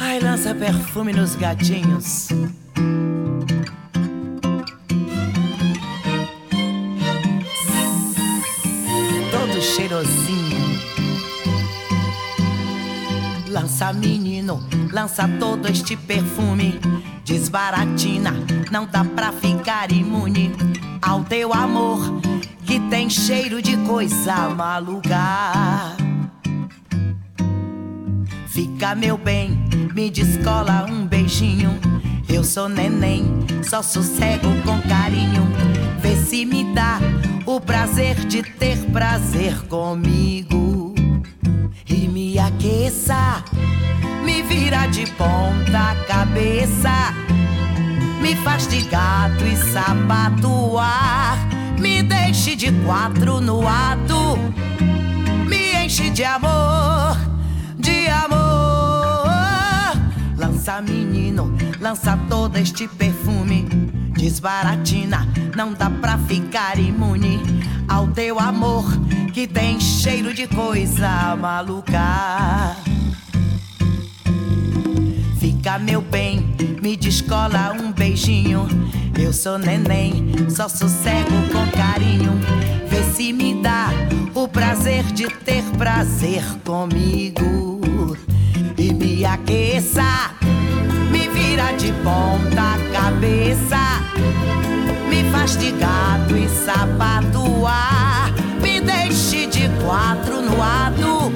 Ai, lança perfume nos gatinhos. Todo cheirosinho. Lança menino, lança todo este perfume. Desbaratina, não dá pra ficar imune ao teu amor que tem cheiro de coisa maluca. Fica meu bem, me descola um beijinho. Eu sou neném, só sossego com carinho. Vê se me dá o prazer de ter prazer comigo. E me aqueça, me vira de ponta cabeça. Me faz de gato e sabatuar. Me deixe de quatro no ato. Me enche de amor, de amor. Lança menino, lança todo este perfume. Desbaratina, não dá pra ficar imune ao teu amor que tem cheiro de coisa maluca. Fica meu bem, me descola um beijinho. Eu sou neném, só sossego com carinho. Vê se me dá o prazer de ter prazer comigo. E me aqueça, me vira de ponta cabeça. Me faz de gato e sapatuar. Me deixe de quatro no ato.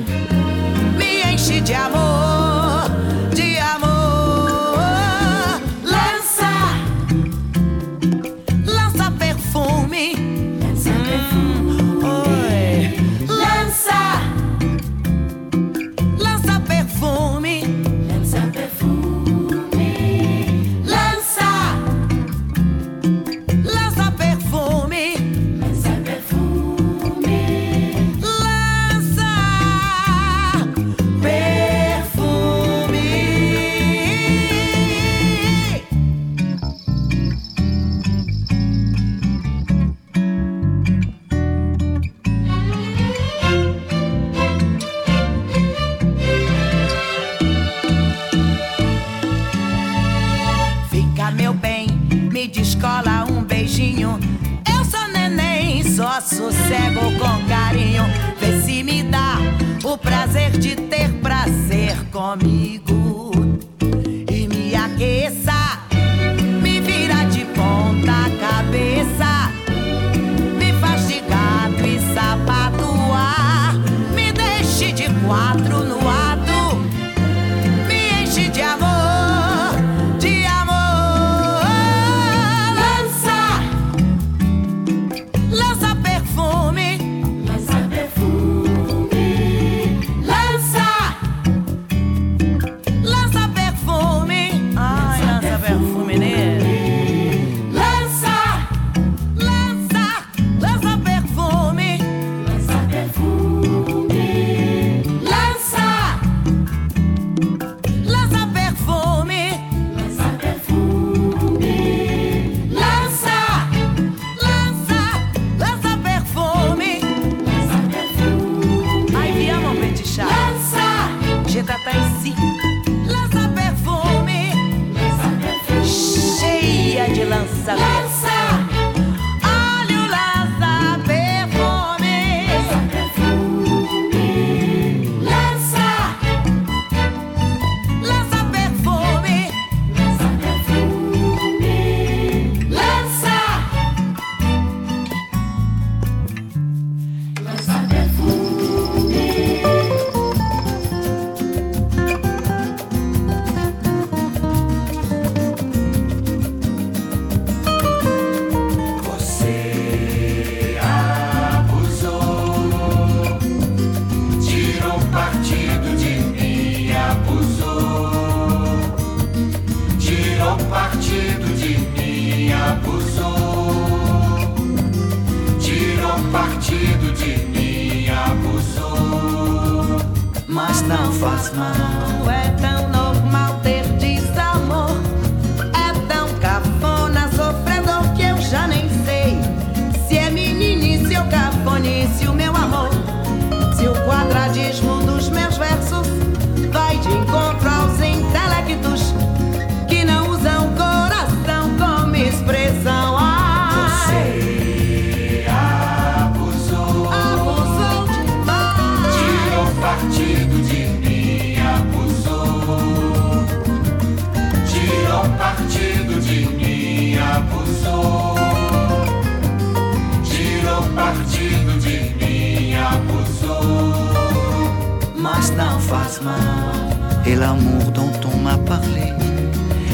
l'amour dont on m'a parlé,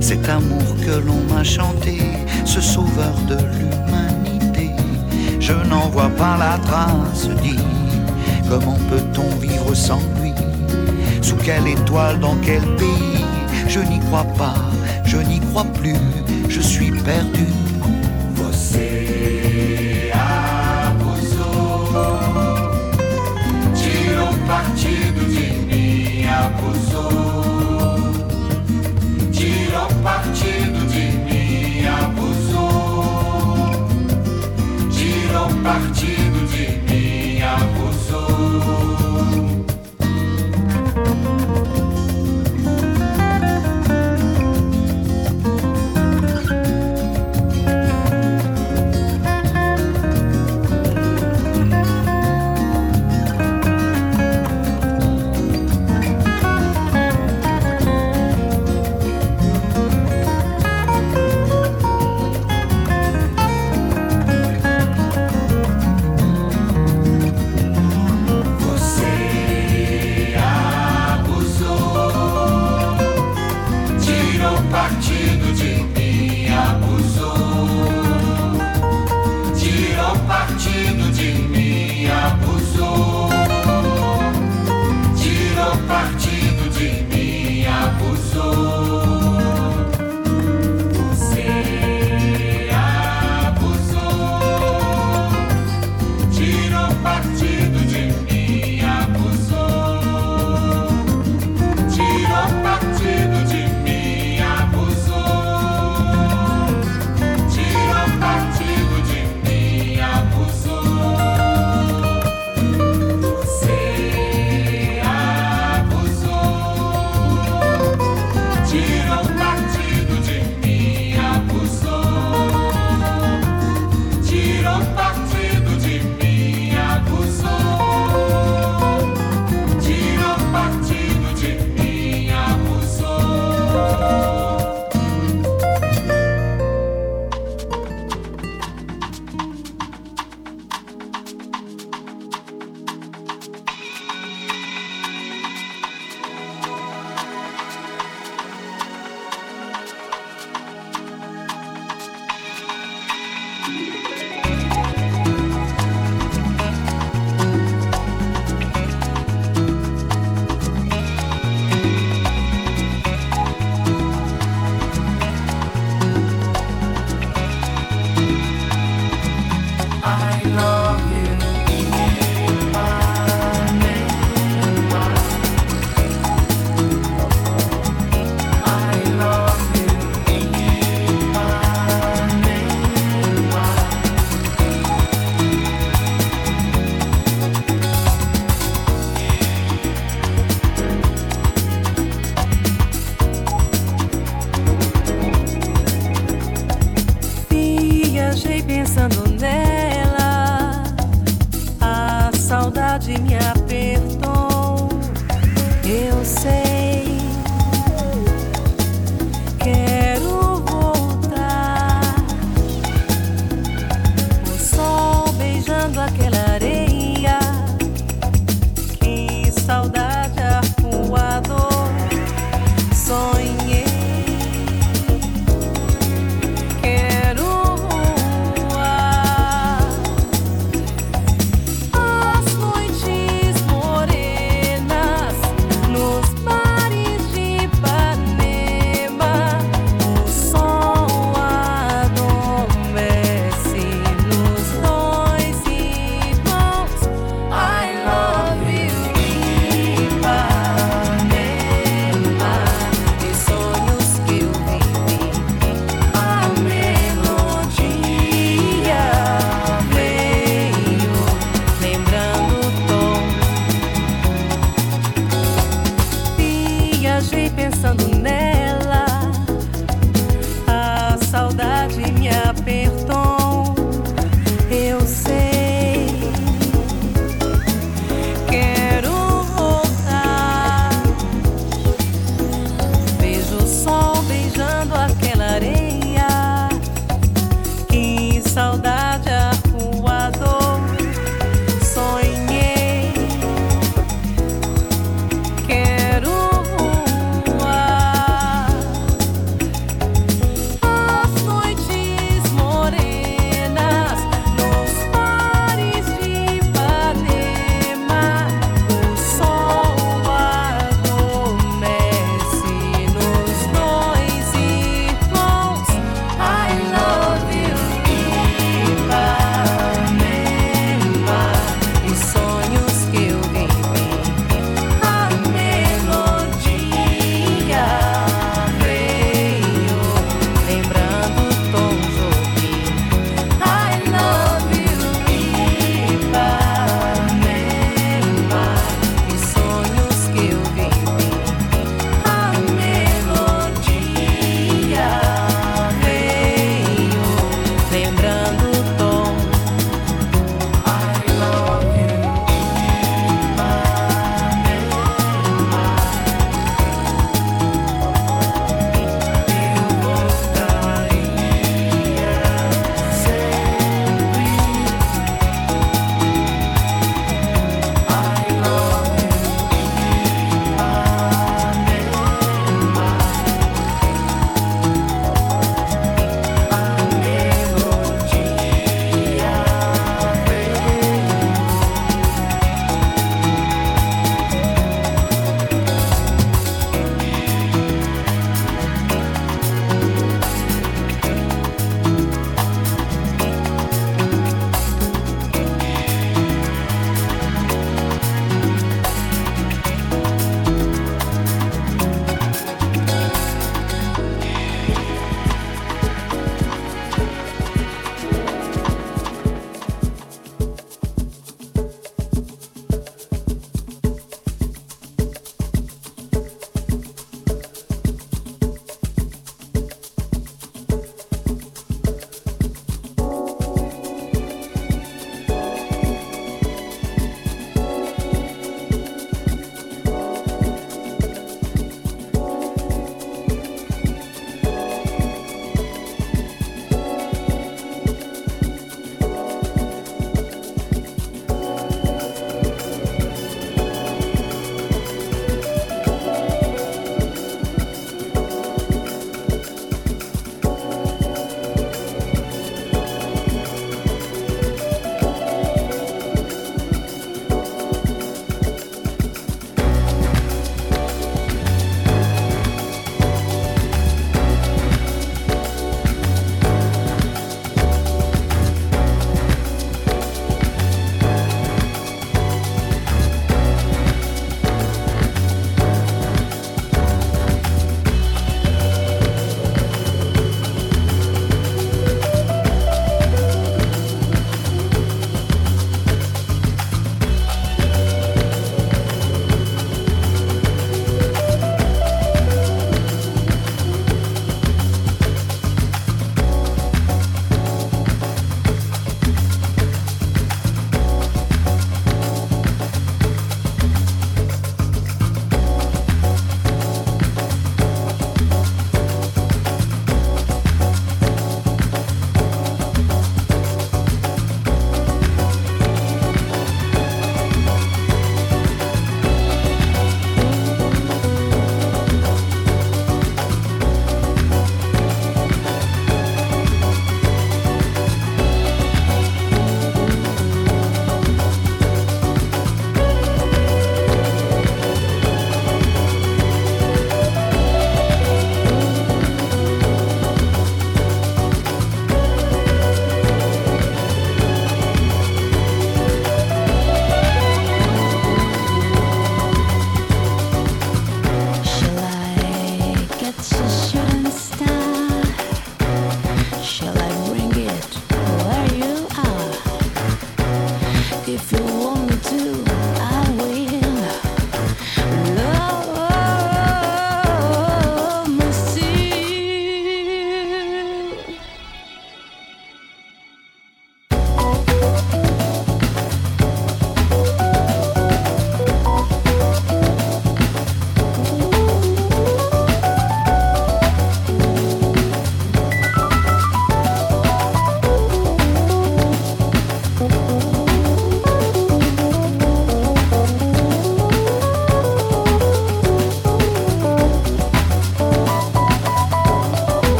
cet amour que l'on m'a chanté, ce sauveur de l'humanité. Je n'en vois pas la trace, dit, comment peut-on vivre sans lui? Sous quelle étoile, dans quel pays? Je n'y crois pas, je n'y crois plus, je suis perdu. Voici.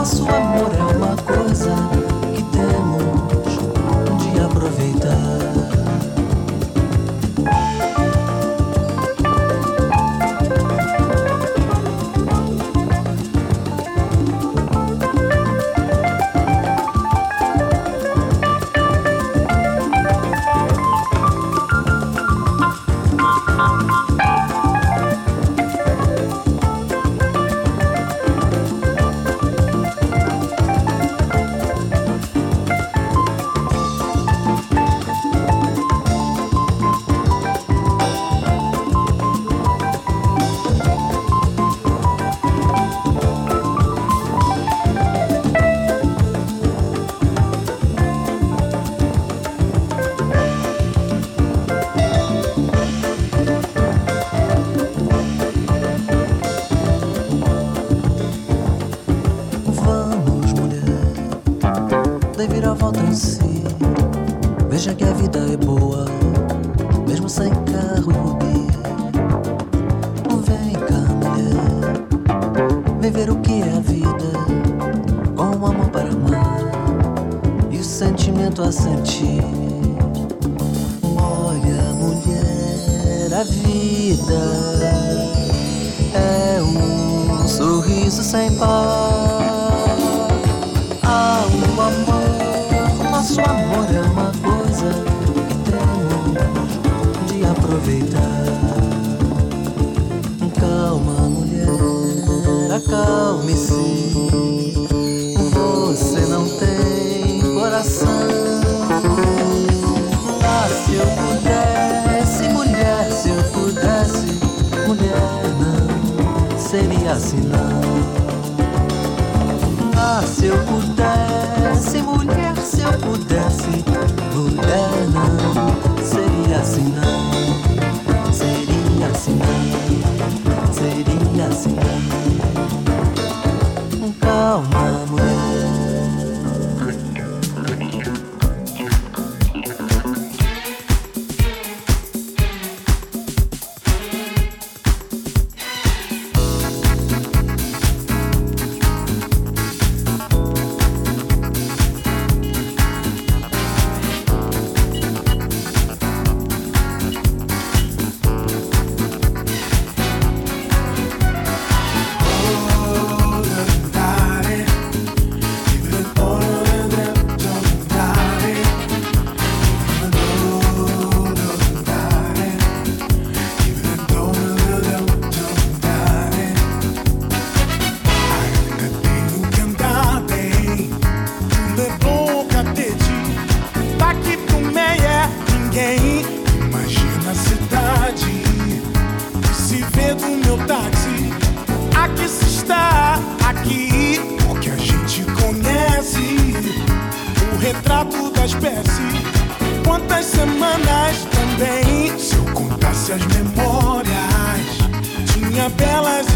nosso amor é adormeci. Você não tem coração. Ah, se eu pudesse, mulher, se eu pudesse, mulher, não seria assim não. Ah, se eu pudesse, mulher, se eu pudesse, mulher, não seria assim não. Seria assim não. Seria assim não. belas